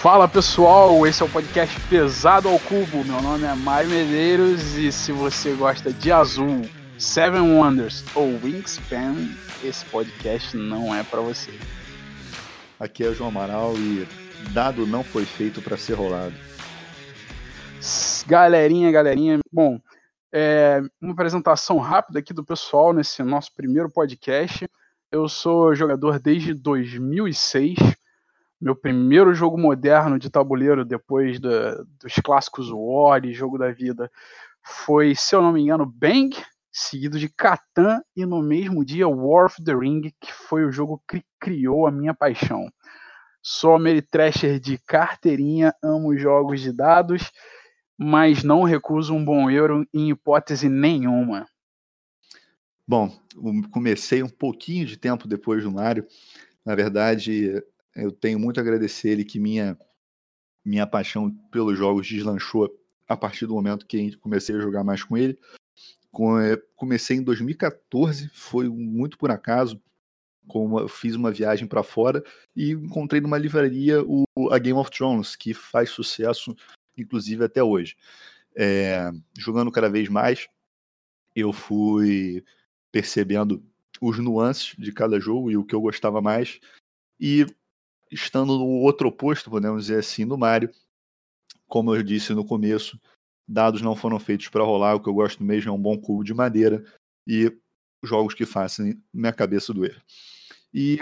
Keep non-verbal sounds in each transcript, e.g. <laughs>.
Fala pessoal, esse é o podcast Pesado ao Cubo. Meu nome é Mário Medeiros e se você gosta de azul, Seven Wonders ou Wingspan, esse podcast não é para você. Aqui é o João Amaral e dado não foi feito para ser rolado. Galerinha, galerinha, bom, é, uma apresentação rápida aqui do pessoal nesse nosso primeiro podcast. Eu sou jogador desde 2006 meu primeiro jogo moderno de tabuleiro depois dos clássicos War e Jogo da Vida foi, se eu não me engano, Bang, seguido de Catan e no mesmo dia War of the Ring, que foi o jogo que criou a minha paixão. Sou Ameritrasher de carteirinha, amo jogos de dados, mas não recuso um bom euro em hipótese nenhuma. Bom, comecei um pouquinho de tempo depois do Mário. Na verdade, eu tenho muito a agradecer ele que minha minha paixão pelos jogos deslanchou a partir do momento que comecei a jogar mais com ele. Eh, comecei em 2014, foi muito por acaso. Eu fiz uma viagem para fora e encontrei numa livraria o, a Game of Thrones, que faz sucesso, inclusive até hoje. É, jogando cada vez mais, eu fui percebendo os nuances de cada jogo e o que eu gostava mais. E estando no outro oposto, podemos dizer assim, no Mario. Como eu disse no começo, dados não foram feitos para rolar, o que eu gosto mesmo é um bom cubo de madeira e jogos que façam minha cabeça doer. E.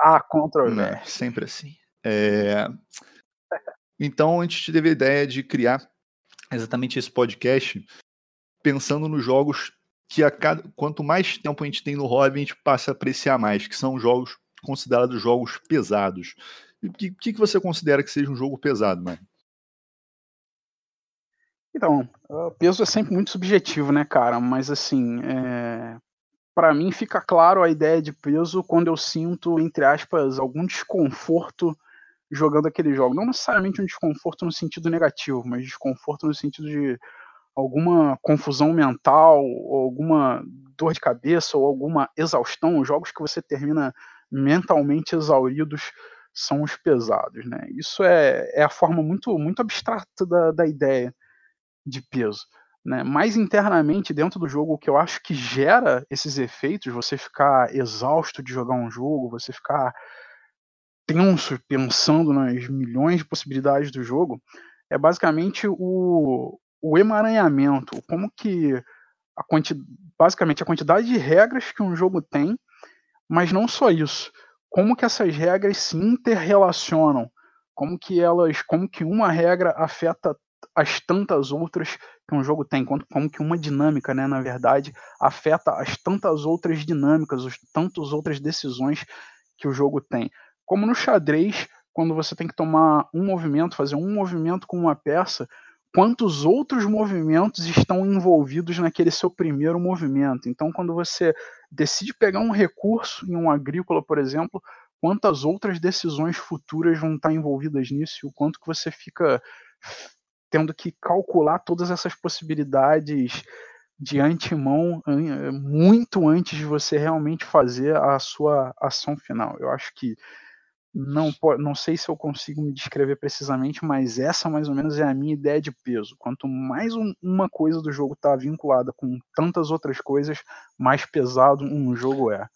Ah, controle. Né, sempre assim. É... Então a gente teve a ideia de criar exatamente esse podcast pensando nos jogos que a cada... quanto mais tempo a gente tem no hobby, a gente passa a apreciar mais, que são jogos considerados jogos pesados. O que, que, você considera que seja um jogo pesado, mano? Então, peso é sempre muito subjetivo, né, cara? Mas assim, é... para mim fica claro a ideia de peso quando eu sinto, entre aspas, algum desconforto jogando aquele jogo. Não necessariamente um desconforto no sentido negativo, mas desconforto no sentido de alguma confusão mental, ou alguma dor de cabeça, ou alguma exaustão. Jogos que você termina mentalmente exauridos são os pesados, né? Isso é, é a forma muito, muito abstrata da, da ideia de peso. Né? Mais internamente dentro do jogo, o que eu acho que gera esses efeitos, você ficar exausto de jogar um jogo, você ficar tenso pensando nas milhões de possibilidades do jogo, é basicamente o, o emaranhamento, como que a quanti, basicamente a quantidade de regras que um jogo tem mas não só isso. Como que essas regras se interrelacionam? Como que elas, como que uma regra afeta as tantas outras que um jogo tem, como que uma dinâmica, né, na verdade, afeta as tantas outras dinâmicas, as tantas outras decisões que o jogo tem. Como no xadrez, quando você tem que tomar um movimento, fazer um movimento com uma peça, quantos outros movimentos estão envolvidos naquele seu primeiro movimento. Então, quando você decide pegar um recurso em um agrícola, por exemplo, quantas outras decisões futuras vão estar envolvidas nisso e o quanto que você fica tendo que calcular todas essas possibilidades de antemão muito antes de você realmente fazer a sua ação final. Eu acho que não, não sei se eu consigo me descrever precisamente, mas essa mais ou menos é a minha ideia de peso. Quanto mais um, uma coisa do jogo está vinculada com tantas outras coisas, mais pesado um jogo é.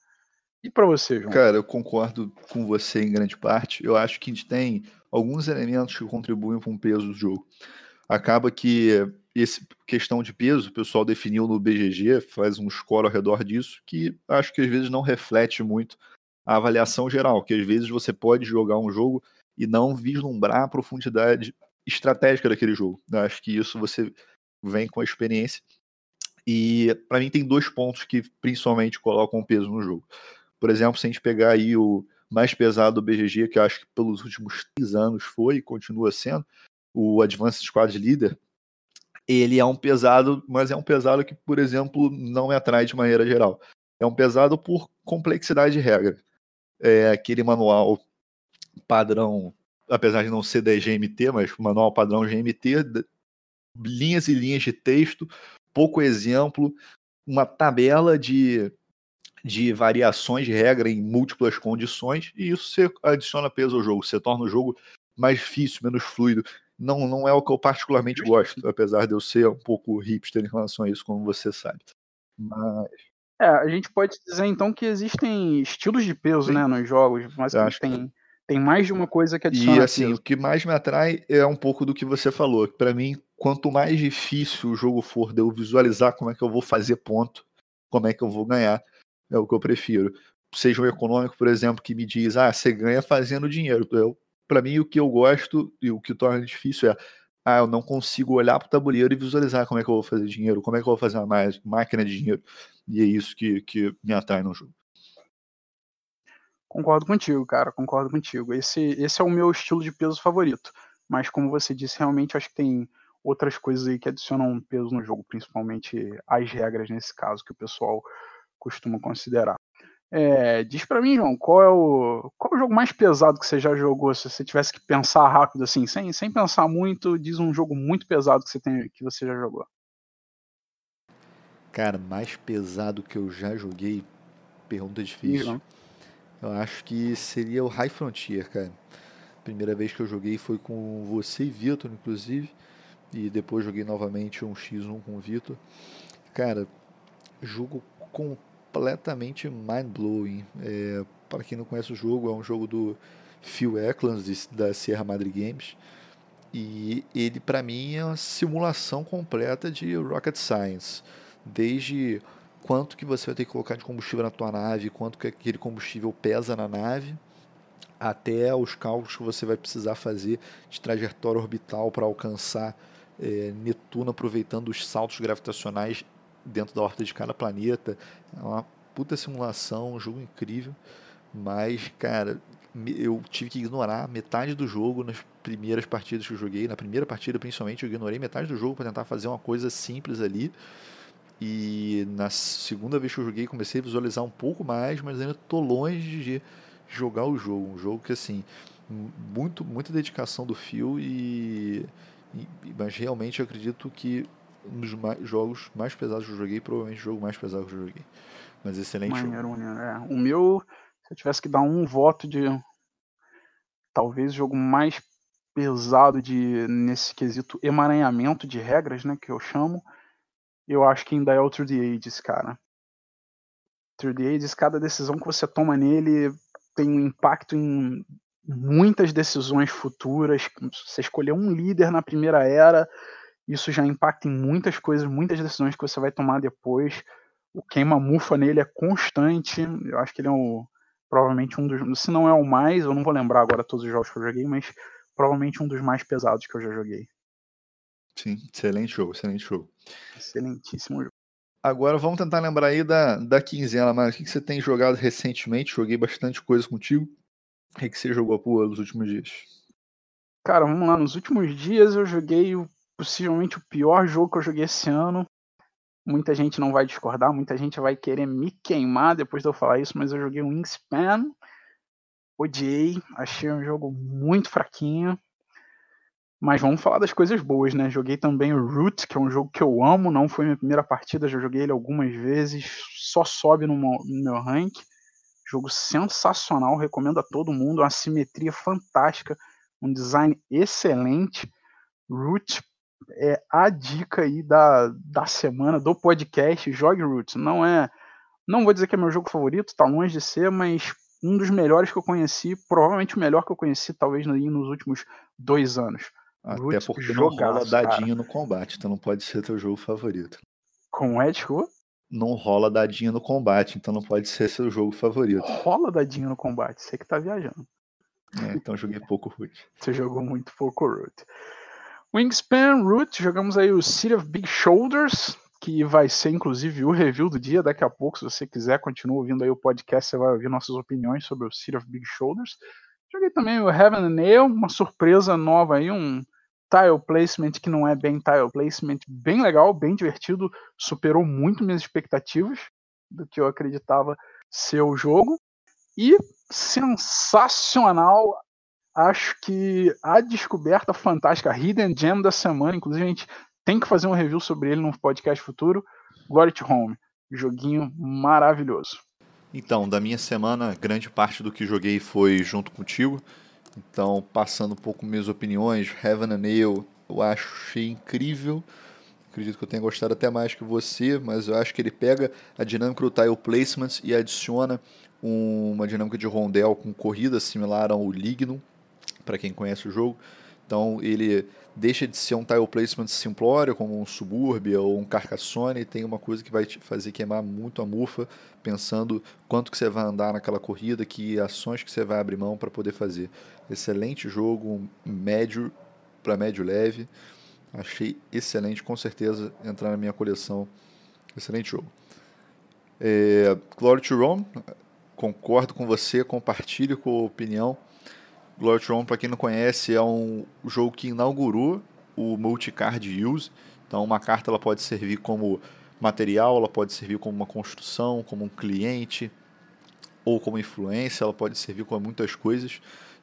E para você, João? Cara, eu concordo com você em grande parte. Eu acho que a gente tem alguns elementos que contribuem para um peso do jogo. Acaba que essa questão de peso, o pessoal definiu no BGG, faz um score ao redor disso, que acho que às vezes não reflete muito a avaliação geral, que às vezes você pode jogar um jogo e não vislumbrar a profundidade estratégica daquele jogo. Eu acho que isso você vem com a experiência. E para mim tem dois pontos que principalmente colocam peso no jogo. Por exemplo, se a gente pegar aí o mais pesado do BGG, que eu acho que pelos últimos três anos foi e continua sendo, o Advanced Squad Leader, ele é um pesado, mas é um pesado que, por exemplo, não me atrai de maneira geral. É um pesado por complexidade de regra é, aquele manual padrão, apesar de não ser da GMT, mas manual padrão GMT, linhas e linhas de texto, pouco exemplo, uma tabela de, de variações de regra em múltiplas condições, e isso você adiciona peso ao jogo, você torna o jogo mais difícil, menos fluido. Não, não é o que eu particularmente gosto, apesar de eu ser um pouco hipster em relação a isso, como você sabe. Mas. É, a gente pode dizer então que existem estilos de peso, Sim. né, nos jogos, mas tem, que... tem mais de uma coisa que adiciona. E assim, peso. o que mais me atrai é um pouco do que você falou. Para mim, quanto mais difícil o jogo for de eu visualizar como é que eu vou fazer ponto, como é que eu vou ganhar, é o que eu prefiro. Seja um econômico, por exemplo, que me diz, ah, você ganha fazendo dinheiro. Para mim, o que eu gosto e o que torna difícil é, ah, eu não consigo olhar para o tabuleiro e visualizar como é que eu vou fazer dinheiro, como é que eu vou fazer uma máquina de dinheiro. E é isso que, que me atrai no jogo. Concordo contigo, cara, concordo contigo. Esse, esse é o meu estilo de peso favorito. Mas como você disse, realmente acho que tem outras coisas aí que adicionam peso no jogo, principalmente as regras nesse caso, que o pessoal costuma considerar. É, diz para mim, João, qual é, o, qual é o jogo mais pesado que você já jogou? Se você tivesse que pensar rápido, assim, sem, sem pensar muito, diz um jogo muito pesado que você, tem, que você já jogou. Cara, mais pesado que eu já joguei, pergunta difícil. Eu acho que seria o High Frontier, cara. Primeira vez que eu joguei foi com você e Vitor, inclusive e depois joguei novamente um X1 com o Vitor. Cara, jogo completamente mind-blowing. É, para quem não conhece o jogo, é um jogo do Phil Eklund, da Sierra Madre Games. E ele, para mim, é uma simulação completa de Rocket Science. Desde quanto que você vai ter que colocar de combustível na tua nave, quanto que aquele combustível pesa na nave, até os cálculos que você vai precisar fazer de trajetória orbital para alcançar é, Netuno aproveitando os saltos gravitacionais dentro da órbita de cada planeta. É uma puta simulação, um jogo incrível. Mas, cara, eu tive que ignorar metade do jogo nas primeiras partidas que eu joguei. Na primeira partida, principalmente, eu ignorei metade do jogo para tentar fazer uma coisa simples ali. E na segunda vez que eu joguei, comecei a visualizar um pouco mais, mas ainda tô longe de jogar o jogo. Um jogo que, assim, muito, muita dedicação do Phil e mas realmente eu acredito que um dos mais, jogos mais pesados que eu joguei, provavelmente o jogo mais pesado que eu joguei. Mas excelente Maneiro, jogo. É. O meu, se eu tivesse que dar um voto de talvez o jogo mais pesado de nesse quesito emaranhamento de regras, né, que eu chamo, eu acho que ainda é o Through the Ages, cara. Through the Ages, cada decisão que você toma nele tem um impacto em muitas decisões futuras. Você escolher um líder na primeira era, isso já impacta em muitas coisas, muitas decisões que você vai tomar depois. O queima-mufa nele é constante. Eu acho que ele é o, provavelmente um dos. Se não é o mais, eu não vou lembrar agora todos os jogos que eu joguei, mas provavelmente um dos mais pesados que eu já joguei. Sim, excelente jogo, excelente jogo. Excelentíssimo jogo. Agora vamos tentar lembrar aí da, da quinzena, mas o que você tem jogado recentemente? Joguei bastante coisa contigo. O que, que você jogou por nos últimos dias? Cara, vamos lá. Nos últimos dias eu joguei o, possivelmente o pior jogo que eu joguei esse ano. Muita gente não vai discordar, muita gente vai querer me queimar depois de eu falar isso, mas eu joguei Wingspan. Odiei, achei um jogo muito fraquinho. Mas vamos falar das coisas boas, né? Joguei também o Root, que é um jogo que eu amo, não foi minha primeira partida, já joguei ele algumas vezes, só sobe no meu rank. Jogo sensacional, recomendo a todo mundo. Uma simetria fantástica, um design excelente. Root é a dica aí da, da semana do podcast. Jogue Roots. Não é. Não vou dizer que é meu jogo favorito, tá longe de ser, mas um dos melhores que eu conheci, provavelmente o melhor que eu conheci, talvez nos últimos dois anos. Até Roots, porque jogaço, não rola dadinho cara. no combate, então não pode ser teu jogo favorito. Com Ed Who? não rola dadinho no combate, então não pode ser seu jogo favorito. Rola dadinho no combate, você que tá viajando. É, então joguei pouco Root. Você jogou muito pouco Root. Wingspan Root, jogamos aí o City of Big Shoulders, que vai ser inclusive o review do dia daqui a pouco. Se você quiser, continua ouvindo aí o podcast, você vai ouvir nossas opiniões sobre o City of Big Shoulders. Joguei também o Heaven and Nail, uma surpresa nova aí, um tile placement que não é bem tile placement, bem legal, bem divertido, superou muito minhas expectativas do que eu acreditava ser o jogo. E sensacional, acho que a descoberta fantástica, Hidden Gem da semana, inclusive a gente tem que fazer um review sobre ele no podcast futuro, Glory to Home, joguinho maravilhoso. Então, da minha semana, grande parte do que joguei foi junto contigo. Então, passando um pouco minhas opiniões, Heaven and Nail eu achei incrível. Acredito que eu tenha gostado até mais que você, mas eu acho que ele pega a dinâmica do tile placements e adiciona uma dinâmica de rondel com corrida similar ao Lignum, para quem conhece o jogo. Então ele deixa de ser um tile placement simplório, como um Suburbia ou um Carcassonne, e tem uma coisa que vai te fazer queimar muito a mufa, pensando quanto que você vai andar naquela corrida, que ações que você vai abrir mão para poder fazer. Excelente jogo, médio para médio leve. Achei excelente, com certeza entrar na minha coleção. Excelente jogo. É, Glory to Rome, concordo com você, compartilho com a opinião. Glory to Rome, para quem não conhece, é um jogo que inaugurou o multicard use. Então, uma carta ela pode servir como material, ela pode servir como uma construção, como um cliente ou como influência, ela pode servir com muitas coisas.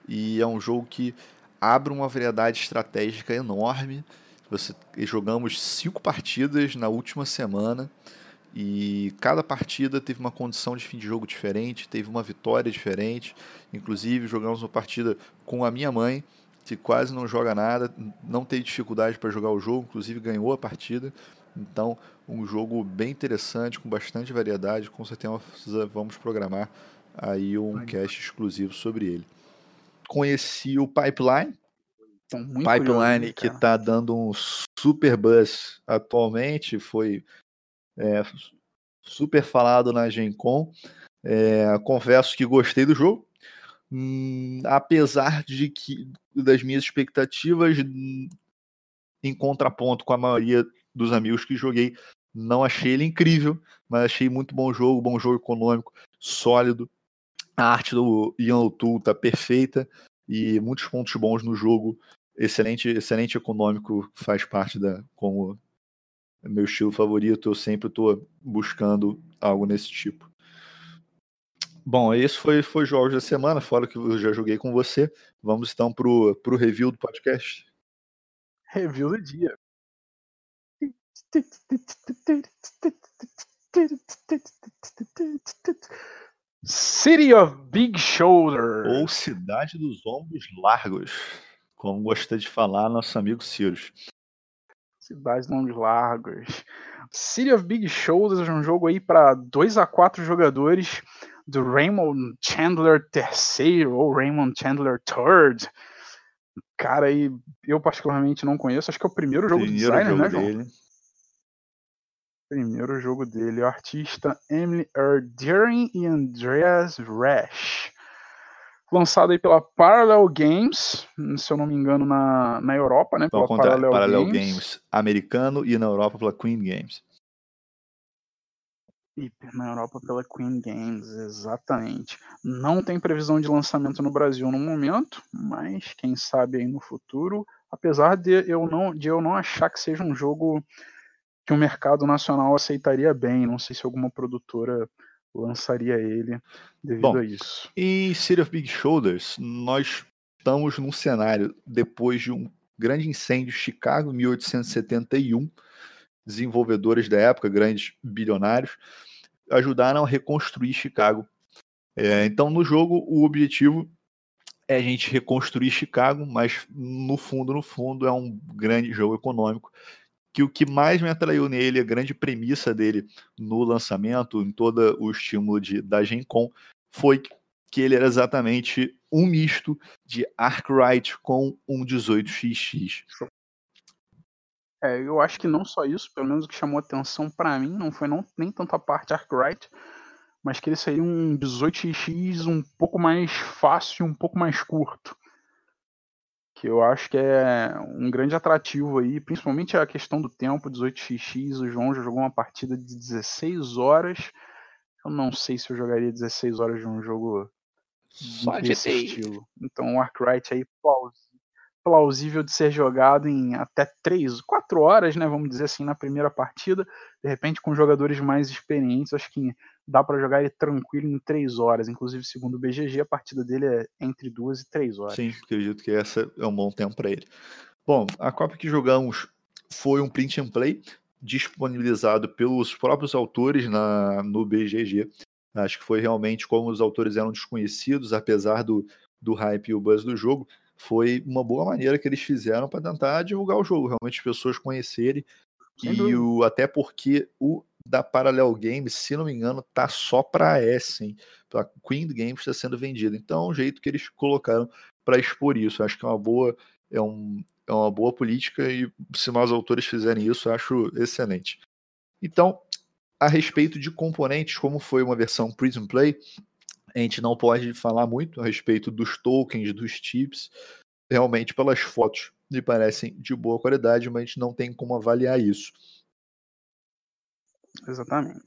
E é um jogo que abre uma variedade estratégica enorme. Você, jogamos cinco partidas na última semana e cada partida teve uma condição de fim de jogo diferente, teve uma vitória diferente. Inclusive, jogamos uma partida com a minha mãe, que quase não joga nada, não teve dificuldade para jogar o jogo, inclusive ganhou a partida. Então, um jogo bem interessante, com bastante variedade. Com certeza vamos programar aí um cast exclusivo sobre ele conheci o Pipeline. Pipeline curioso, que está dando um super buzz atualmente, foi é, super falado na Gen Con. É, confesso que gostei do jogo, hum, apesar de que das minhas expectativas, em contraponto com a maioria dos amigos que joguei, não achei ele incrível, mas achei muito bom jogo, bom jogo econômico, sólido. A arte do Ian O'Toole tá perfeita e muitos pontos bons no jogo. Excelente, excelente econômico, faz parte da como meu estilo favorito. Eu sempre estou buscando algo nesse tipo. Bom, esse foi foi jogos da semana, fora que eu já joguei com você. Vamos então pro pro review do podcast. Review do dia. City of Big Shoulders. Ou Cidade dos Ombros Largos, como gosta de falar nosso amigo Cirus. Cidade dos Ombros Largos. City of Big Shoulders é um jogo aí para 2 a 4 jogadores do Raymond Chandler III ou Raymond Chandler III. Cara, aí eu particularmente não conheço, acho que é o primeiro jogo primeiro do designer, jogo né, João? Dele. Primeiro jogo dele, o artista Emily Erdering e Andreas Rash. Lançado aí pela Parallel Games, se eu não me engano, na, na Europa, né? Pela Parallel, Parallel Games. Games. americano e na Europa pela Queen Games. E na Europa pela Queen Games, exatamente. Não tem previsão de lançamento no Brasil no momento, mas quem sabe aí no futuro. Apesar de eu não, de eu não achar que seja um jogo que o mercado nacional aceitaria bem. Não sei se alguma produtora lançaria ele devido Bom, a isso. Em City of Big Shoulders, nós estamos num cenário depois de um grande incêndio Chicago, 1871. Desenvolvedores da época, grandes bilionários, ajudaram a reconstruir Chicago. É, então, no jogo, o objetivo é a gente reconstruir Chicago, mas no fundo, no fundo, é um grande jogo econômico que o que mais me atraiu nele, a grande premissa dele no lançamento, em todo o estímulo de, da Gen Con, foi que ele era exatamente um misto de Arkwright com um 18xx. É, eu acho que não só isso, pelo menos o que chamou atenção para mim não foi não, nem tanto a parte Arkwright, mas que ele seria um 18x um pouco mais fácil, um pouco mais curto que eu acho que é um grande atrativo aí, principalmente a questão do tempo, 18xx, o João já jogou uma partida de 16 horas, eu não sei se eu jogaria 16 horas de um jogo Só desse de estilo. Então o Arkwright aí plausível de ser jogado em até 3, 4 horas, né, vamos dizer assim, na primeira partida, de repente com jogadores mais experientes, acho que dá para jogar ele tranquilo em três horas. Inclusive, segundo o BGG, a partida dele é entre duas e três horas. Sim, acredito que essa é um bom tempo para ele. Bom, a Copa que jogamos foi um print and play disponibilizado pelos próprios autores na, no BGG. Acho que foi realmente como os autores eram desconhecidos, apesar do, do hype e o buzz do jogo, foi uma boa maneira que eles fizeram para tentar divulgar o jogo, realmente as pessoas conhecerem. Sem e o, até porque o da Parallel Games, se não me engano, tá só para Essen, para Queen Games está sendo vendido. Então, é um jeito que eles colocaram para expor isso. Acho que é uma boa é, um, é uma boa política e se mais autores fizerem isso, acho excelente. Então, a respeito de componentes, como foi uma versão Prism Play, a gente não pode falar muito a respeito dos tokens, dos chips. Realmente, pelas fotos, me parecem de boa qualidade, mas a gente não tem como avaliar isso. Exatamente.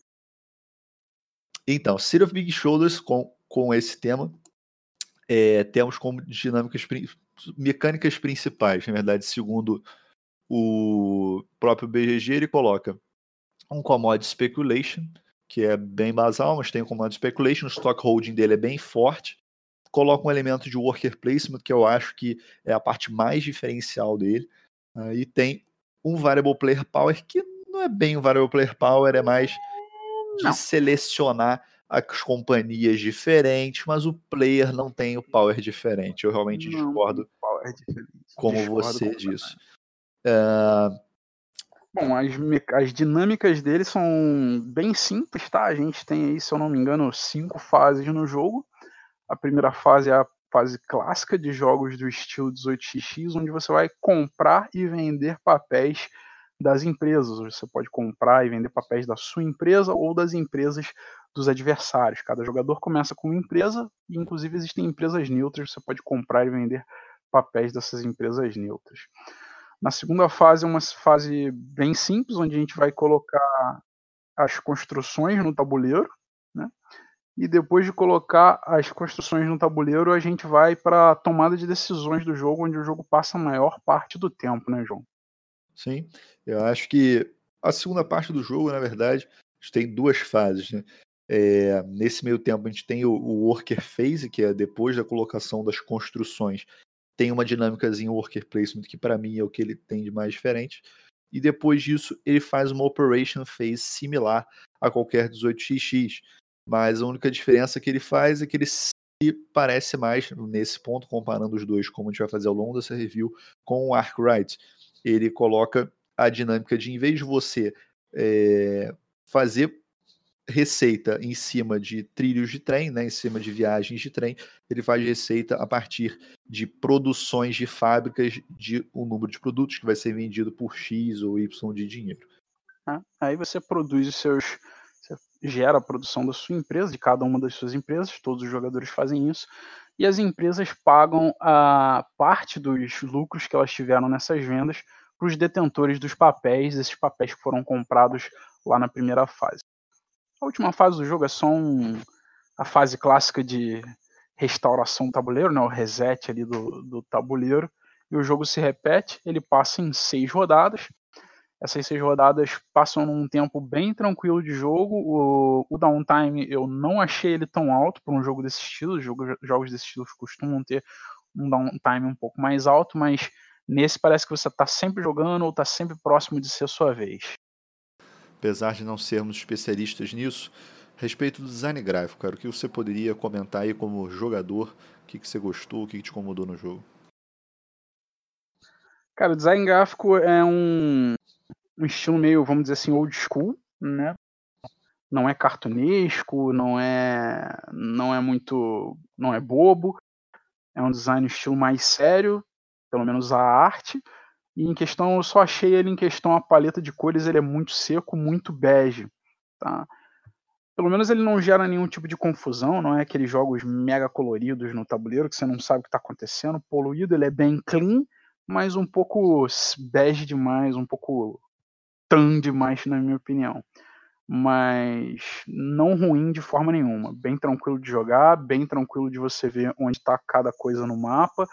Então, City of Big Shoulders com, com esse tema, é, temos como dinâmicas mecânicas principais, na verdade, segundo o próprio BGG, ele coloca um commodity speculation, que é bem basal, mas tem um commodity speculation, o stock holding dele é bem forte, coloca um elemento de worker placement, que eu acho que é a parte mais diferencial dele, uh, e tem um variable player power, que não é bem um variable player power, é mais de não. selecionar as companhias diferentes, mas o player não tem o power diferente. Eu realmente não, discordo como discordo você disso. É... Bom, as, as dinâmicas dele são bem simples, tá? A gente tem aí, se eu não me engano, cinco fases no jogo. A primeira fase é a fase clássica de jogos do estilo 18xx, onde você vai comprar e vender papéis das empresas. Você pode comprar e vender papéis da sua empresa ou das empresas dos adversários. Cada jogador começa com uma empresa e, inclusive, existem empresas neutras. Você pode comprar e vender papéis dessas empresas neutras. Na segunda fase é uma fase bem simples, onde a gente vai colocar as construções no tabuleiro, né? E depois de colocar as construções no tabuleiro, a gente vai para a tomada de decisões do jogo, onde o jogo passa a maior parte do tempo, né, João? Sim, eu acho que a segunda parte do jogo, na verdade, tem duas fases, né? É, nesse meio tempo, a gente tem o, o, worker phase, que é depois da colocação das construções, tem uma dinâmicazinha worker placement, que para mim é o que ele tem de mais diferente. E depois disso, ele faz uma operation phase similar a qualquer 18xx. Mas a única diferença que ele faz é que ele se parece mais, nesse ponto, comparando os dois, como a gente vai fazer ao longo dessa review, com o Arkwright ele coloca a dinâmica de, em vez de você é, fazer receita em cima de trilhos de trem, né, em cima de viagens de trem, ele faz receita a partir de produções de fábricas de um número de produtos que vai ser vendido por X ou Y de dinheiro. Ah, aí você produz os seus. Você gera a produção da sua empresa, de cada uma das suas empresas, todos os jogadores fazem isso, e as empresas pagam a parte dos lucros que elas tiveram nessas vendas para os detentores dos papéis, esses papéis que foram comprados lá na primeira fase. A última fase do jogo é só um, a fase clássica de restauração do tabuleiro, né, o reset ali do, do tabuleiro, e o jogo se repete, ele passa em seis rodadas, essas seis rodadas passam num tempo bem tranquilo de jogo. O, o downtime eu não achei ele tão alto para um jogo desse estilo. Jogo, jogos desse estilo costumam ter um downtime um pouco mais alto, mas nesse parece que você está sempre jogando ou está sempre próximo de ser sua vez. Apesar de não sermos especialistas nisso, respeito do design gráfico, cara, o que você poderia comentar aí como jogador? O que, que você gostou? O que, que te incomodou no jogo? Cara, o design gráfico é um, um estilo meio, vamos dizer assim, old school, né? Não é cartunesco, não é não é muito, não é bobo. É um design estilo mais sério, pelo menos a arte. E em questão, eu só achei ele em questão a paleta de cores, ele é muito seco, muito bege, tá? Pelo menos ele não gera nenhum tipo de confusão, não é aqueles jogos mega coloridos no tabuleiro que você não sabe o que está acontecendo, poluído, ele é bem clean, mas um pouco bege demais, um pouco tão demais, na minha opinião. Mas não ruim de forma nenhuma. Bem tranquilo de jogar, bem tranquilo de você ver onde está cada coisa no mapa.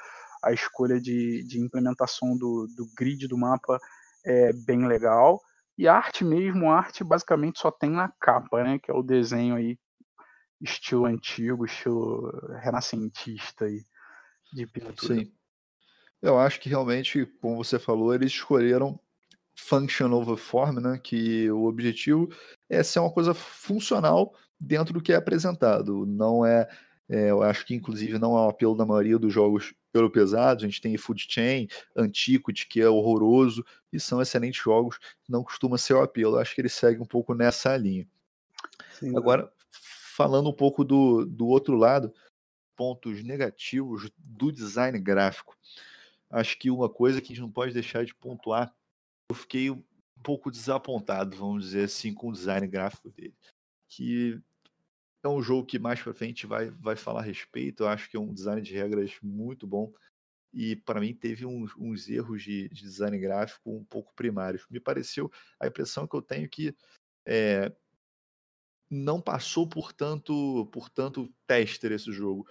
A escolha de, de implementação do, do grid do mapa é bem legal. E a arte mesmo, a arte basicamente só tem na capa, né? Que é o desenho aí, estilo antigo, estilo renascentista aí, de pintura. Sim. Eu acho que realmente, como você falou, eles escolheram function over form, né? Que o objetivo é ser uma coisa funcional dentro do que é apresentado. Não é, É, eu acho que, inclusive, não é o apelo da maioria dos jogos pesados. A gente tem Food Chain, Antiquity, que é horroroso, e são excelentes jogos, não costuma ser o apelo. Eu acho que ele segue um pouco nessa linha. Sim, Agora, falando um pouco do, do outro lado, pontos negativos do design gráfico. Acho que uma coisa que a gente não pode deixar de pontuar, eu fiquei um pouco desapontado, vamos dizer assim, com o design gráfico dele. Que é um jogo que mais para frente vai, vai falar a respeito. Eu acho que é um design de regras muito bom. E para mim teve uns, uns erros de, de, design gráfico um pouco primários. Me pareceu, a impressão que eu tenho que é, não passou por tanto, por tanto tester esse jogo.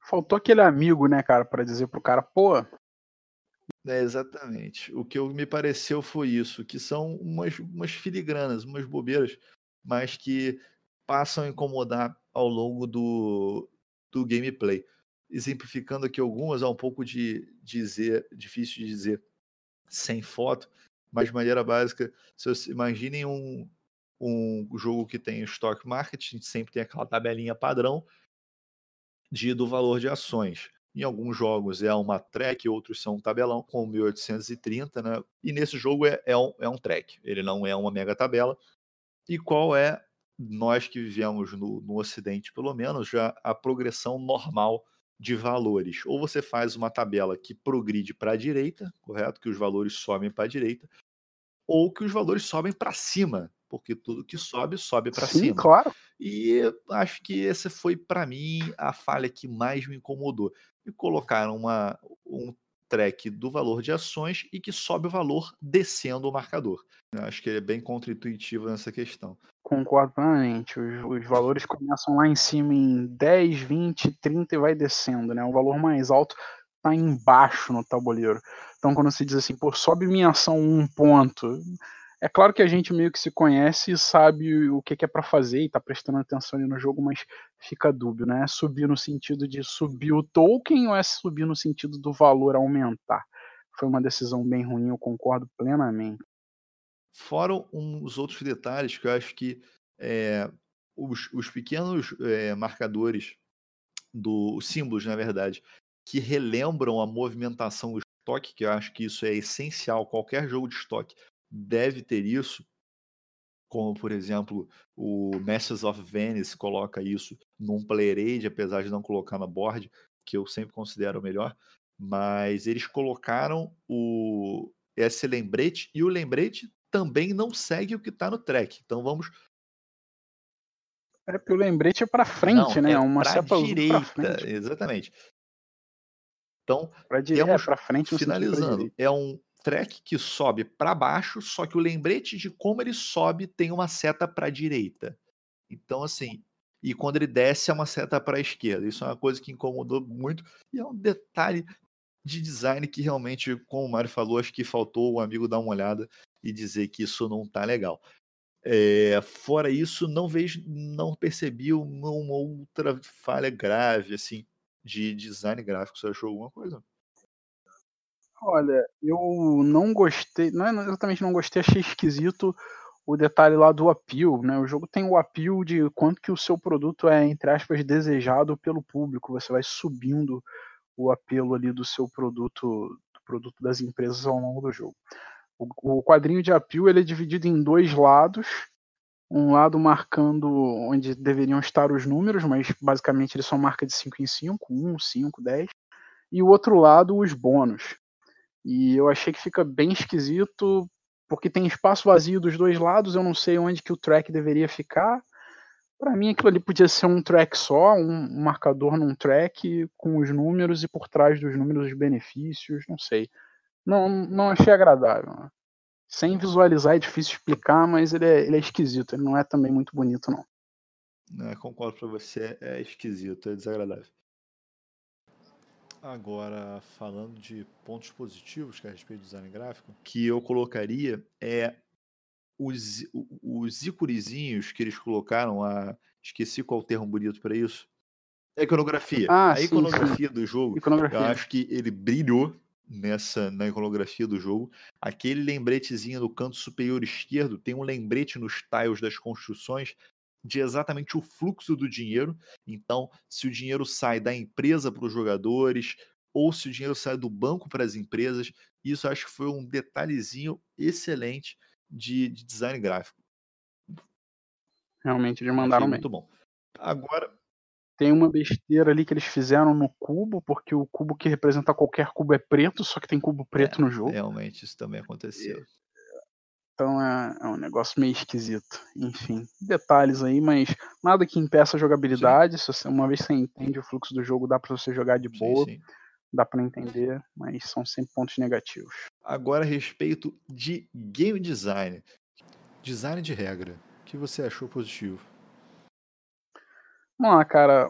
Faltou aquele amigo, né, cara, para dizer pro cara, pô. É, exatamente. O que eu, me pareceu foi isso, que são umas, umas filigranas, umas bobeiras, mas que passam a incomodar ao longo do, do gameplay. Exemplificando aqui algumas, é um pouco de dizer, difícil de dizer sem foto, mas de maneira básica, se você imaginem um, um jogo que tem stock market, sempre tem aquela tabelinha padrão de, do valor de ações. Em alguns jogos é uma track, outros são um tabelão, com 1830, né? E nesse jogo é, é, um, é um track, ele não é uma mega tabela. E qual é nós que vivemos no, no Ocidente, pelo menos, já a progressão normal de valores. Ou você faz uma tabela que progride para a direita, correto? Que os valores sobem para a direita, ou que os valores sobem para cima, porque tudo que sobe, sobe para cima. claro. E acho que essa foi, para mim, a falha que mais me incomodou. E colocaram uma, um track do valor de ações e que sobe o valor descendo o marcador. Eu acho que ele é bem contraintuitivo nessa questão. Concordo plenamente. Os, os, valores começam lá em cima em 10, 20, 30 e vai descendo, né? O valor mais alto está embaixo no tabuleiro. Então, quando se diz assim, pô, sobe minha ação um ponto. É claro que a gente meio que se conhece e sabe o que, é para fazer e está prestando atenção no jogo, mas fica dúbio, né? É subir no sentido de subir o token ou é subir no sentido do valor aumentar? Foi uma decisão bem ruim, eu concordo plenamente. Fora uns outros detalhes que eu acho que é, os, os, pequenos é, marcadores do símbolos, na verdade, que relembram a movimentação do estoque, que eu acho que isso é essencial. Qualquer jogo de estoque deve ter isso. Como, por exemplo, o Masters of Venice coloca isso num player aid, apesar de não colocar na board, que eu sempre considero o melhor. Mas eles colocaram o, esse lembrete e o lembrete também não segue o que está no track. Então vamos. É porque o lembrete é para frente, não, né? É uma seta direita, exatamente. Então, para direita, é para frente, finalizando, é um track que sobe para baixo, só que o lembrete de como ele sobe tem uma seta para a direita. Então, assim, e quando ele desce é uma seta para a esquerda. Isso é uma coisa que incomodou muito e é um detalhe de design que realmente, como o Mário falou, acho que faltou o amigo dar uma olhada e dizer que isso não tá legal. É, fora isso, não vejo, não percebi uma, uma, outra falha grave assim de design gráfico. Você achou alguma coisa? Olha, eu não gostei, não é exatamente não gostei, achei esquisito o detalhe lá do appeal, né? O jogo tem o appeal de quanto que o seu produto é, entre aspas, desejado pelo público. Você vai subindo o apelo ali do seu produto, do produto das empresas ao longo do jogo. O, o quadrinho de apio ele é dividido em dois lados. Um lado marcando onde deveriam estar os números, mas basicamente ele só marca de 5 em 5, 1, 5, 10. E o outro lado os bônus. E eu achei que fica bem esquisito, porque tem espaço vazio dos dois lados, eu não sei onde que o track deveria ficar. Para mim aquilo ali podia ser um track só, um marcador num track com os números e por trás dos números os benefícios, não sei não, não achei agradável. Sem visualizar é difícil explicar, mas ele é, ele é esquisito. Ele não é também muito bonito, não. É, concordo para você, é esquisito, é desagradável. Agora, falando de pontos positivos que é a respeito do design gráfico, que eu colocaria é os, os íconezinhos que eles colocaram, a, esqueci qual o termo bonito para isso. A iconografia. Ah, a sim, iconografia sim. do jogo, iconografia. eu acho que ele brilhou nessa na iconografia do jogo. Aquele lembretezinho no canto superior esquerdo tem um lembrete nos tiles das construções de exatamente o fluxo do dinheiro. Então, se o dinheiro sai da empresa para os jogadores, ou se o dinheiro sai do banco para as empresas, isso acho que foi um detalhezinho excelente de, de design gráfico. Realmente, eles mandaram Muito bom. Agora. Tem uma besteira ali que eles fizeram no cubo, porque o cubo que representa qualquer cubo é preto, só que tem cubo preto é, no jogo. Realmente, isso também aconteceu. Então é, é, um negócio meio esquisito. Enfim, detalhes aí, mas nada que impeça a jogabilidade. Se você, uma vez que você entende o fluxo do jogo, dá para você jogar de boa. Sim, sim. Dá para entender, mas são sempre pontos negativos. Agora, a respeito de game design. Design de regra. O que você achou positivo? Vamos lá, cara.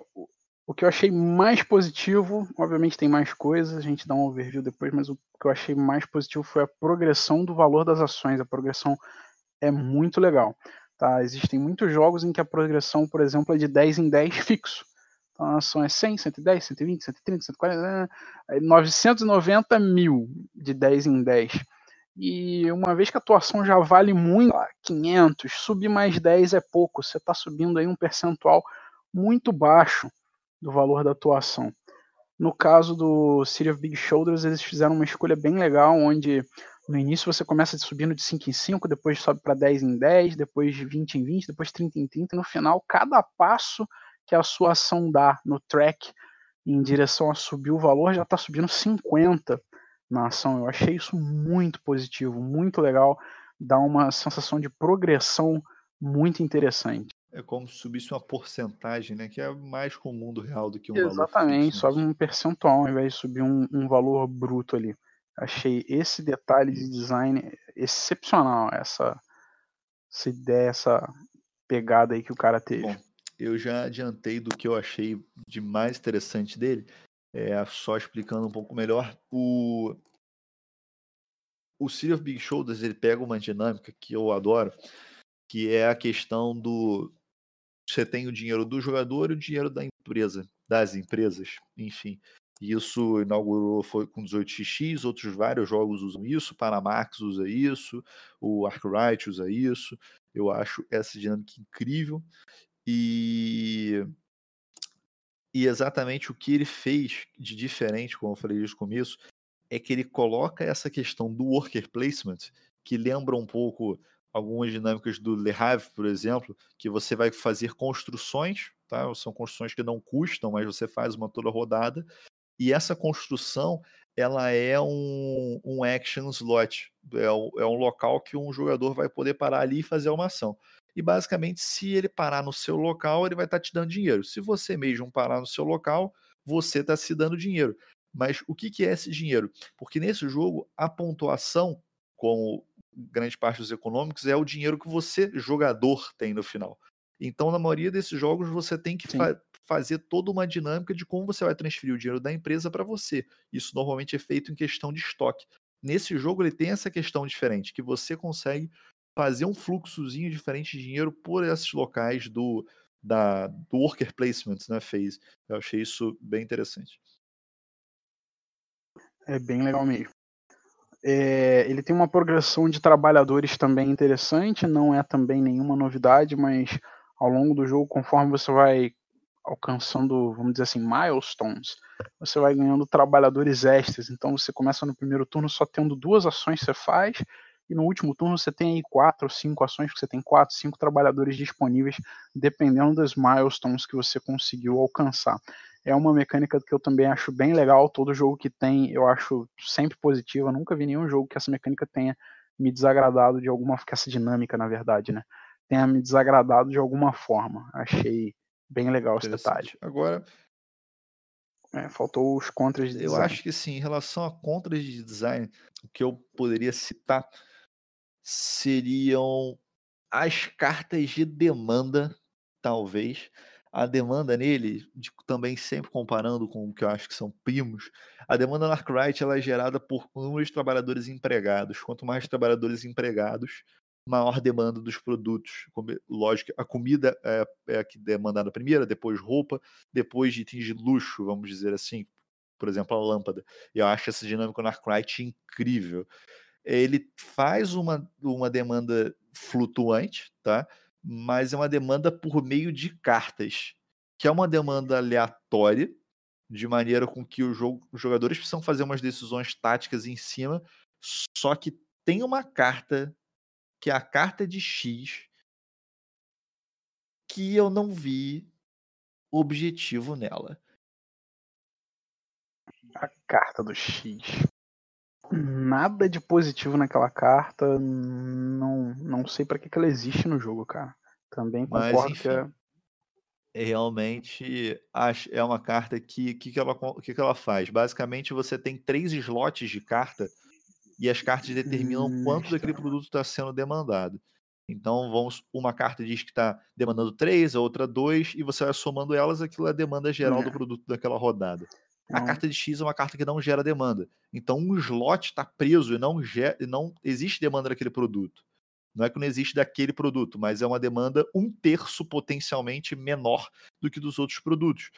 O que eu achei mais positivo, obviamente tem mais coisas, a gente dá um overview depois, mas o que eu achei mais positivo foi a progressão do valor das ações. A progressão é muito legal. Tá? Existem muitos jogos em que a progressão, por exemplo, é de 10 em 10 <laughs> fixo. Então a ação é 100, 110, 120, 130, 140, 990 mil de 10 em 10. E uma vez que a atuação já vale muito, 500, subir mais 10 é pouco. Você está subindo aí um percentual muito baixo do valor da atuação. No caso do City of Big Shoulders, eles fizeram uma escolha bem legal, onde no início você começa subindo de 5 em 5, depois sobe para 10 em 10, depois de 20 em 20, depois 30 em 30, e no final, cada passo que a sua ação dá no track em direção a subir o valor já está subindo 50 na ação. Eu achei isso muito positivo, muito legal, dá uma sensação de progressão muito interessante é como se subisse uma porcentagem, né? Que é mais comum do real do que um Exatamente, valor sobe um percentual ao invés de subir um, um, valor bruto ali. Achei esse detalhe de design excepcional, essa, essa ideia, essa pegada aí que o cara teve. Bom, eu já adiantei do que eu achei de mais interessante dele, é, só explicando um pouco melhor. O, o City of Big Shoulders ele pega uma dinâmica que eu adoro, que é a questão do você tem o dinheiro do jogador e o dinheiro da empresa, das empresas, enfim. Isso inaugurou foi com 18x, outros vários jogos usam isso, Panamax usa isso, o Arkwright usa isso. Eu acho essa dinâmica incrível. E e exatamente o que ele fez de diferente, como eu falei desde o começo, é que ele coloca essa questão do worker placement, que lembra um pouco algumas dinâmicas do Le Havre, por exemplo, que você vai fazer construções, tá? São construções que não custam, mas você faz uma toda rodada. E essa construção, ela é um, um action slot, é é um local que um jogador vai poder parar ali e fazer uma ação. E basicamente, se ele parar no seu local, ele vai estar tá te dando dinheiro. Se você mesmo parar no seu local, você está se dando dinheiro. Mas o que, que é esse dinheiro? Porque nesse jogo, a pontuação, como grande parte dos econômicos, é o dinheiro que você, jogador, tem no final. Então, na maioria desses jogos, você tem que fa fazer toda uma dinâmica de como você vai transferir o dinheiro da empresa para você. Isso normalmente é feito em questão de estoque. Nesse jogo, ele tem essa questão diferente, que você consegue fazer um fluxozinho diferente de dinheiro por esses locais do, da, do worker placement, né, phase. Eu achei isso bem interessante. É bem legal mesmo. É, ele tem uma progressão de trabalhadores também interessante, não é também nenhuma novidade, mas ao longo do jogo, conforme você vai alcançando, vamos dizer assim, milestones, você vai ganhando trabalhadores extras. Então você começa no primeiro turno só tendo duas ações que você faz, e no último turno você tem aí quatro ou cinco ações, porque você tem quatro, cinco trabalhadores disponíveis, dependendo das milestones que você conseguiu alcançar é uma mecânica que eu também acho bem legal. Todo jogo que tem, eu acho sempre positiva. nunca vi nenhum jogo que essa mecânica tenha me desagradado de alguma que essa dinâmica, na verdade, né? Tenha me desagradado de alguma forma. Achei bem legal esse detalhe. Agora, é, faltou os contras de design. Eu acho que sim, em relação a contras de design, o que eu poderia citar seriam as cartas de demanda, talvez, a demanda nele, de, também sempre comparando com o que eu acho que são primos, a demanda na Arkwright ela é gerada por número de trabalhadores empregados. Quanto mais trabalhadores empregados, maior demanda dos produtos. Lógico, a comida é, é a que demandada primeiro, depois roupa, depois de itens de luxo, vamos dizer assim, por exemplo, a lâmpada. Eu acho essa dinâmica no Arkwright incrível. Ele faz uma, uma demanda flutuante, tá? mas é uma demanda por meio de cartas, que é uma demanda aleatória, de maneira com que jogo, os jogadores precisam fazer umas decisões táticas em cima, só que tem uma carta que é a carta de X que eu não vi objetivo nela. A carta do X. Nada de positivo naquela carta. Não, não sei para que, que ela existe no jogo, cara. Também concordo Mas, enfim, que é realmente é uma carta que que, que, ela, que, que ela faz? Basicamente, você tem três slots de carta e as cartas determinam hum, quanto daquele produto está sendo demandado. Então, vamos, uma carta diz que está demandando três, a outra dois, e você vai somando elas, aquilo é a demanda geral é. do produto daquela rodada. A carta de X é uma carta que não gera demanda. Então, um slot está preso e não, gera, não existe demanda daquele produto. Não é que não existe daquele produto, mas é uma demanda um terço potencialmente menor do que dos outros produtos.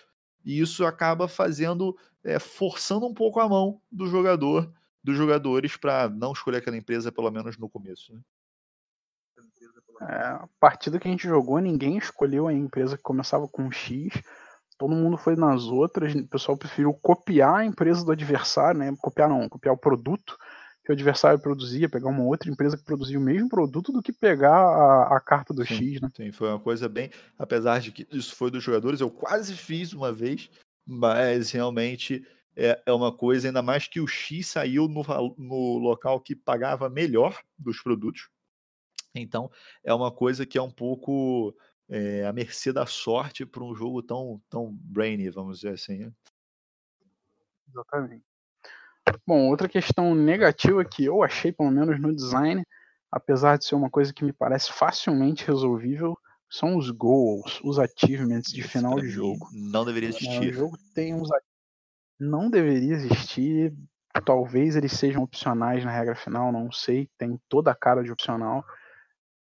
E isso acaba fazendo, é, forçando um pouco a mão do jogador, dos jogadores, para não escolher aquela empresa, pelo menos no começo. Né? É, a partida que a gente jogou, ninguém escolheu a empresa que começava com X. Todo mundo foi nas outras. O pessoal preferiu copiar a empresa do adversário, né? Copiar não, copiar o produto que o adversário produzia, pegar uma outra empresa que produzia o mesmo produto do que pegar a, a carta do sim, X, né? Sim, foi uma coisa bem. Apesar de que isso foi dos jogadores, eu quase fiz uma vez, mas realmente é, é uma coisa, ainda mais que o X saiu no, no local que pagava melhor dos produtos. Então, é uma coisa que é um pouco é, à mercê da sorte para um jogo tão, tão brainy, vamos dizer assim. Né? Exatamente. Bom, outra questão negativa que eu achei, pelo menos no design, apesar de ser uma coisa que me parece facilmente resolvível, são os goals, os achievements de Isso final de jogo. Não deveria existir. É, o jogo tem uns. Não deveria existir. Talvez eles sejam opcionais na regra final, não sei. Tem toda a cara de opcional.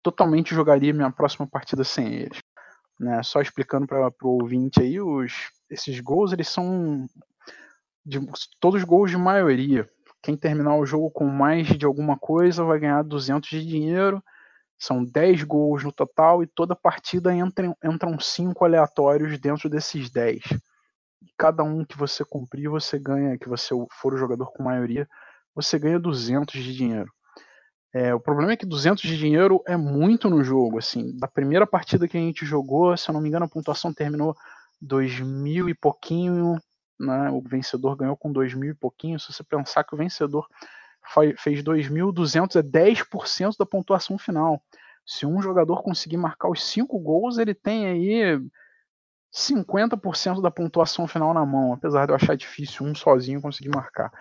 Totalmente jogaria minha próxima partida sem eles. Né? Só explicando para o ouvinte aí, os, esses gols eles são de todos os gols de maioria. Quem terminar o jogo com mais de alguma coisa vai ganhar 200 de dinheiro. São 10 gols no total e toda partida entra, entram 5 aleatórios dentro desses 10. cada um que você cumprir, você ganha, que você for o jogador com maioria, você ganha 200 de dinheiro. É, o problema é que 200 de dinheiro é muito no jogo. Assim, da primeira partida que a gente jogou, se eu não me engano, a pontuação terminou 2 mil e pouquinho, né? O vencedor ganhou com 2 mil e pouquinho. Se você pensar que o vencedor fez 2.200, é 10% da pontuação final. Se um jogador conseguir marcar os 5 gols, ele tem aí 50% da pontuação final na mão, apesar de eu achar difícil um sozinho conseguir marcar.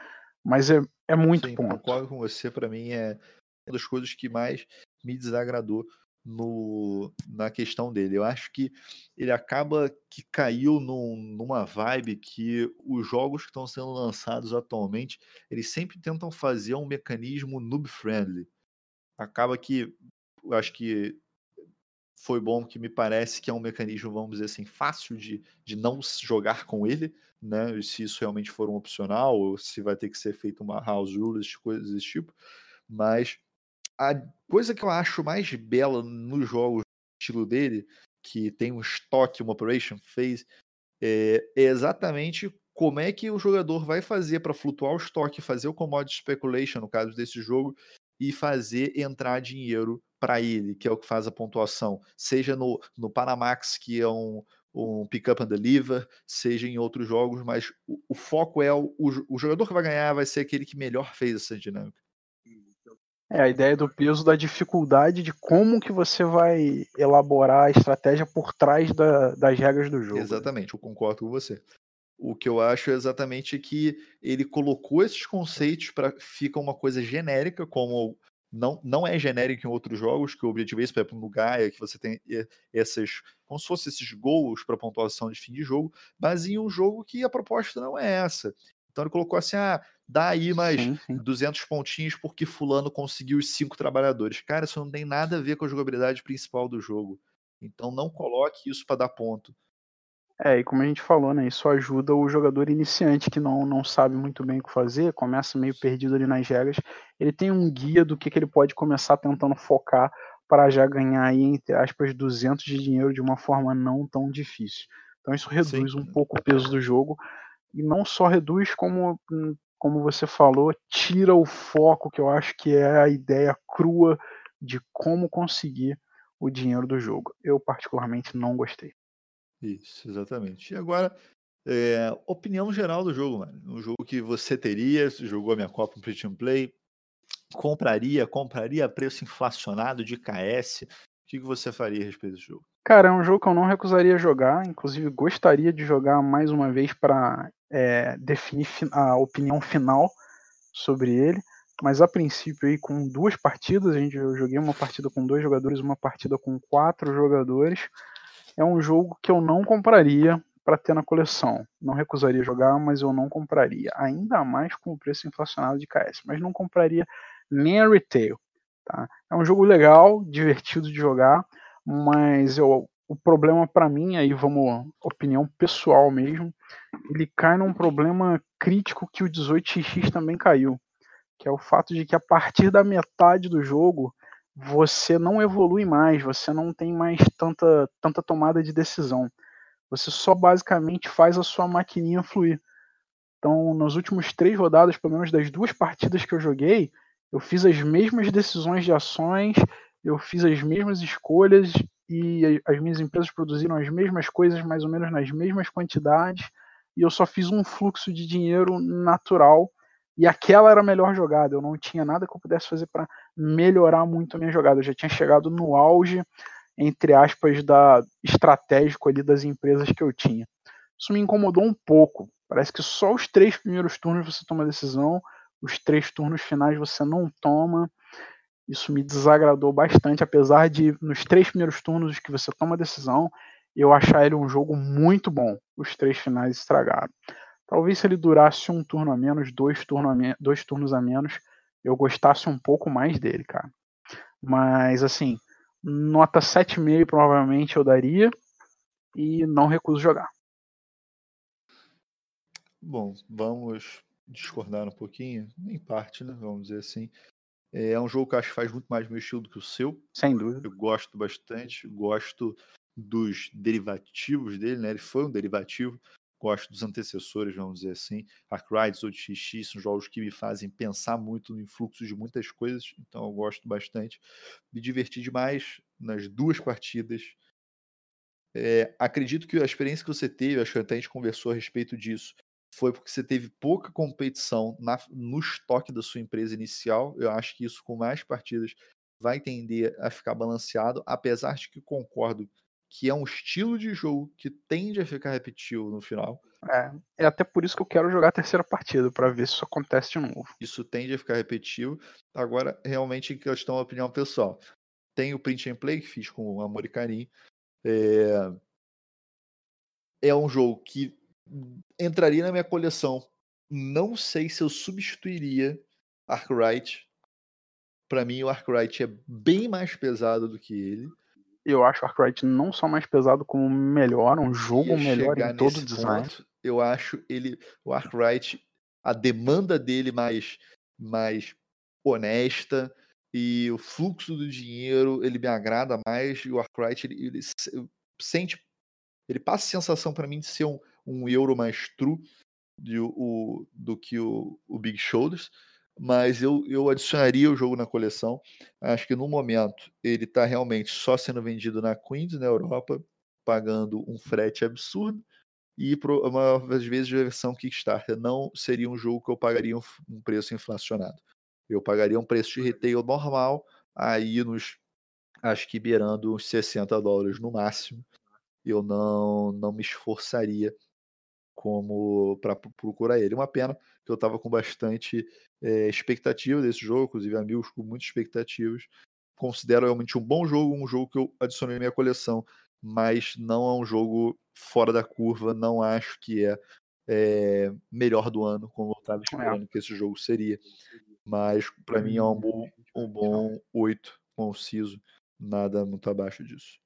Mas é, é muito Sim, ponto. Concordo com você, para mim é uma das coisas que mais me desagradou no, na questão dele. Eu acho que ele acaba que caiu num, numa vibe que os jogos que estão sendo lançados atualmente, eles sempre tentam fazer um mecanismo noob-friendly. Acaba que, eu acho que foi bom que me parece que é um mecanismo, vamos dizer assim, fácil de, de não jogar com ele, né? Se isso realmente for um opcional, ou se vai ter que ser feito uma house rules, coisas desse tipo. Mas a coisa que eu acho mais bela nos jogos estilo dele, que tem um estoque, uma operation phase, é, é exatamente como é que o jogador vai fazer para flutuar o estoque, fazer o commodity speculation, no caso desse jogo, e fazer entrar dinheiro para ele, que é o que faz a pontuação. Seja no, no Panamax, que é um, um pick-up and deliver, seja em outros jogos, mas o, o foco é o, o, o jogador que vai ganhar vai ser aquele que melhor fez essa dinâmica. É a ideia do peso da dificuldade de como que você vai elaborar a estratégia por trás da, das regras do jogo. Exatamente, eu concordo com você. O que eu acho é exatamente que ele colocou esses conceitos para fica uma coisa genérica, como não, não é genérico em outros jogos, que o objetivo é esse, por exemplo, no Gaia, que você tem esses, como se fossem esses gols para pontuação de fim de jogo, mas em um jogo que a proposta não é essa. Então ele colocou assim: ah, dá aí mais sim, sim. 200 pontinhos porque Fulano conseguiu os cinco trabalhadores. Cara, isso não tem nada a ver com a jogabilidade principal do jogo. Então não coloque isso para dar ponto. É, e como a gente falou, né, isso ajuda o jogador iniciante que não, não sabe muito bem o que fazer, começa meio perdido ali nas regras, ele tem um guia do que, que ele pode começar tentando focar para já ganhar aí, entre aspas, 200 de dinheiro de uma forma não tão difícil. Então isso reduz Sim. um pouco o peso do jogo e não só reduz como como você falou, tira o foco que eu acho que é a ideia crua de como conseguir o dinheiro do jogo. Eu particularmente não gostei. Isso, exatamente. E agora, é, opinião geral do jogo, mano. Um jogo que você teria, jogou a minha Copa no and Play, compraria, compraria a preço inflacionado de KS. O que, que você faria a respeito do jogo? Cara, é um jogo que eu não recusaria jogar, inclusive gostaria de jogar mais uma vez para é, definir a opinião final sobre ele, mas a princípio aí com duas partidas, a gente, eu joguei uma partida com dois jogadores, uma partida com quatro jogadores, é um jogo que eu não compraria para ter na coleção. Não recusaria jogar, mas eu não compraria, ainda mais com o preço inflacionado de KS, mas não compraria nem a retail. Tá? É um jogo legal, divertido de jogar, mas eu, o problema para mim, aí vamos, opinião pessoal mesmo, ele cai num problema crítico que o 18x também caiu, que é o fato de que a partir da metade do jogo você não evolui mais, você não tem mais tanta, tanta tomada de decisão. Você só basicamente faz a sua maquininha fluir. Então, nas últimas três rodadas, pelo menos das duas partidas que eu joguei, eu fiz as mesmas decisões de ações, eu fiz as mesmas escolhas e as minhas empresas produziram as mesmas coisas, mais ou menos nas mesmas quantidades, e eu só fiz um fluxo de dinheiro natural. E aquela era a melhor jogada. Eu não tinha nada que eu pudesse fazer para melhorar muito a minha jogada. Eu já tinha chegado no auge, entre aspas, da estratégico ali das empresas que eu tinha. Isso me incomodou um pouco. Parece que só os três primeiros turnos você toma decisão, os três turnos finais você não toma. Isso me desagradou bastante, apesar de nos três primeiros turnos que você toma a decisão, eu achar ele um jogo muito bom. Os três finais estragaram. Talvez se ele durasse um turno a menos, dois, turno a me dois turnos a menos, eu gostasse um pouco mais dele, cara. Mas assim, nota 7,5 provavelmente eu daria e não recuso jogar. Bom, vamos discordar um pouquinho, em parte, né? Vamos dizer assim. É um jogo que eu acho que faz muito mais meu estilo do que o seu. Sem dúvida. Eu gosto bastante, gosto dos derivativos dele, né? Ele foi um derivativo. Gosto dos antecessores, vamos dizer assim. Ark Riders ou XX são jogos que me fazem pensar muito no influxo de muitas coisas, então eu gosto bastante. Me diverti demais nas duas partidas. É, acredito que a experiência que você teve, acho que até a gente conversou a respeito disso, foi porque você teve pouca competição na, no estoque da sua empresa inicial. Eu acho que isso, com mais partidas, vai tender a ficar balanceado, apesar de que concordo que é um estilo de jogo que tende a ficar repetitivo no final. É, é até por isso que eu quero jogar a terceira partida, para ver se isso acontece de novo. Isso tende a ficar repetitivo. Agora, realmente, em questão da opinião pessoal. Tem o print and play que fiz com amor e carinho. É, é um jogo que entraria na minha coleção. Não sei se eu substituiria Arkwright. Para mim, o Arkwright é bem mais pesado do que ele. Eu acho o Arkwright não só mais pesado, como melhor, um jogo melhor em todo o design. Ponto, eu acho ele, o Arkwright, a demanda dele mais, mais honesta e o fluxo do dinheiro ele me agrada mais. E o Arkwright ele, ele sente, ele passa a sensação para mim de ser um, um euro mais true de, o, do que o, o Big Shoulders, mas eu, eu adicionaria o jogo na coleção. Acho que no momento ele está realmente só sendo vendido na Queens, na Europa, pagando um frete absurdo. E uma das vezes a versão Kickstarter não seria um jogo que eu pagaria um, um preço inflacionado. Eu pagaria um preço de retail normal, aí nos acho que beirando uns 60 dólares no máximo. Eu não, não me esforçaria como para procurar ele. Uma pena que eu estava com bastante é, expectativa desse jogo, inclusive amigos com muitas expectativas. Considero realmente um bom jogo, um jogo que eu adicionei à minha coleção, mas não é um jogo fora da curva. Não acho que é, é melhor do ano, como eu estava é. esperando que esse jogo seria. Mas para mim é um bom, um bom 8, conciso, nada muito abaixo disso.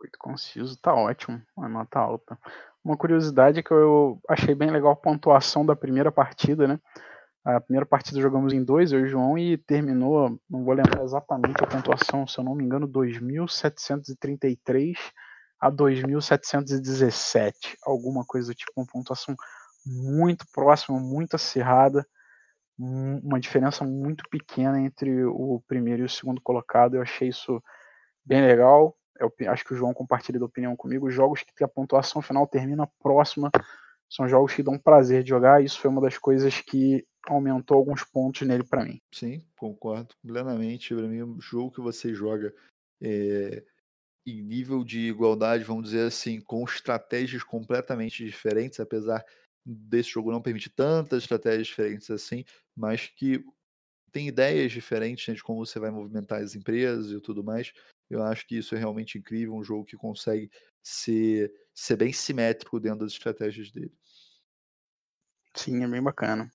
8 conciso, tá ótimo, uma nota alta. Uma curiosidade que eu achei bem legal a pontuação da primeira partida, né? A primeira partida jogamos em dois, eu e o João, e terminou, não vou lembrar exatamente a pontuação, se eu não me engano, 2.733 a 2.717, alguma coisa do tipo, uma pontuação muito próxima, muito acirrada, uma diferença muito pequena entre o primeiro e o segundo colocado. Eu achei isso bem legal. Eu acho que o João compartilha da opinião comigo. Os jogos que a pontuação final termina próxima são jogos que dão prazer de jogar. Isso foi uma das coisas que aumentou alguns pontos nele para mim. Sim, concordo plenamente. Para mim, o jogo que você joga é, em nível de igualdade, vamos dizer assim, com estratégias completamente diferentes, apesar desse jogo não permitir tantas estratégias diferentes assim, mas que tem ideias diferentes né, de como você vai movimentar as empresas e tudo mais. Eu acho que isso é realmente incrível, um jogo que consegue ser, ser bem simétrico dentro das estratégias dele. Sim, é bem bacana.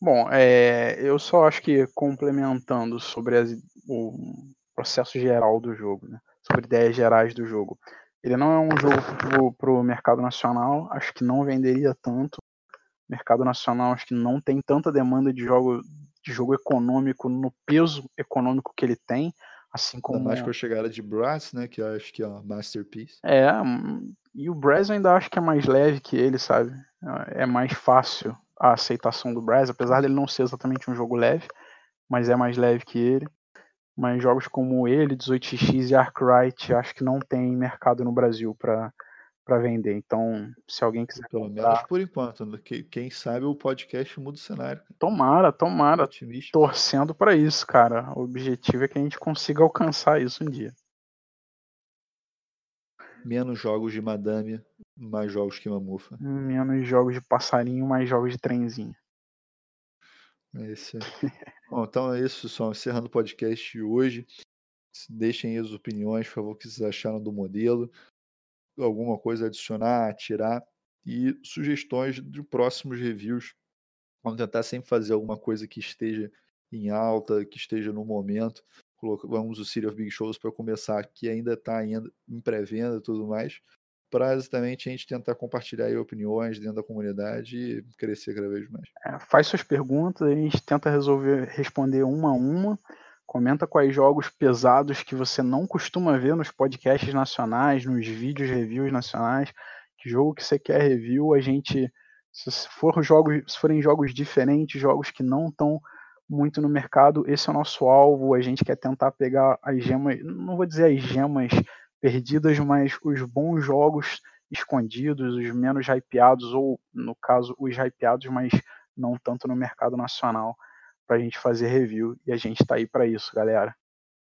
Bom, é, eu só acho que complementando sobre as, o processo geral do jogo, né, sobre ideias gerais do jogo. Ele não é um jogo para o mercado nacional, acho que não venderia tanto. Mercado nacional, acho que não tem tanta demanda de jogo, de jogo econômico no peso econômico que ele tem. Assim como. Ainda mais com a chegada de Brass, né? Que eu acho que é uma masterpiece. É, e o Brass eu ainda acho que é mais leve que ele, sabe? É mais fácil a aceitação do Brass, apesar dele não ser exatamente um jogo leve, mas é mais leve que ele. Mas jogos como ele, 18x e Arkwright, acho que não tem mercado no Brasil para para vender. Então, se alguém quiser. Pelo comprar... menos por enquanto. Né? Quem sabe o podcast muda o cenário. Tomara, tomara. Otimista. Torcendo para isso, cara. O objetivo é que a gente consiga alcançar isso um dia. Menos jogos de madame, mais jogos que mamufa. Menos jogos de passarinho, mais jogos de trenzinho. É isso Bom, então é isso, só encerrando o podcast de hoje. Deixem aí as opiniões, por favor, o que vocês acharam do modelo alguma coisa adicionar, tirar e sugestões de próximos reviews. Vamos tentar sempre fazer alguma coisa que esteja em alta, que esteja no momento. Colocamos o City of Big Shows para começar, que ainda está ainda em pré-venda e tudo mais, para exatamente a gente tentar compartilhar opiniões dentro da comunidade e crescer cada vez mais. É, faz suas perguntas, a gente tenta resolver responder uma a uma. Comenta quais jogos pesados que você não costuma ver nos podcasts nacionais, nos vídeos reviews nacionais. Que jogo que você quer review, a gente se for jogos, se forem jogos diferentes, jogos que não estão muito no mercado, esse é o nosso alvo. A gente quer tentar pegar as gemas, não vou dizer as gemas perdidas, mas os bons jogos escondidos, os menos hypeados, ou no caso, os hypeados, mas não tanto no mercado nacional para a gente fazer review e a gente está aí para isso, galera.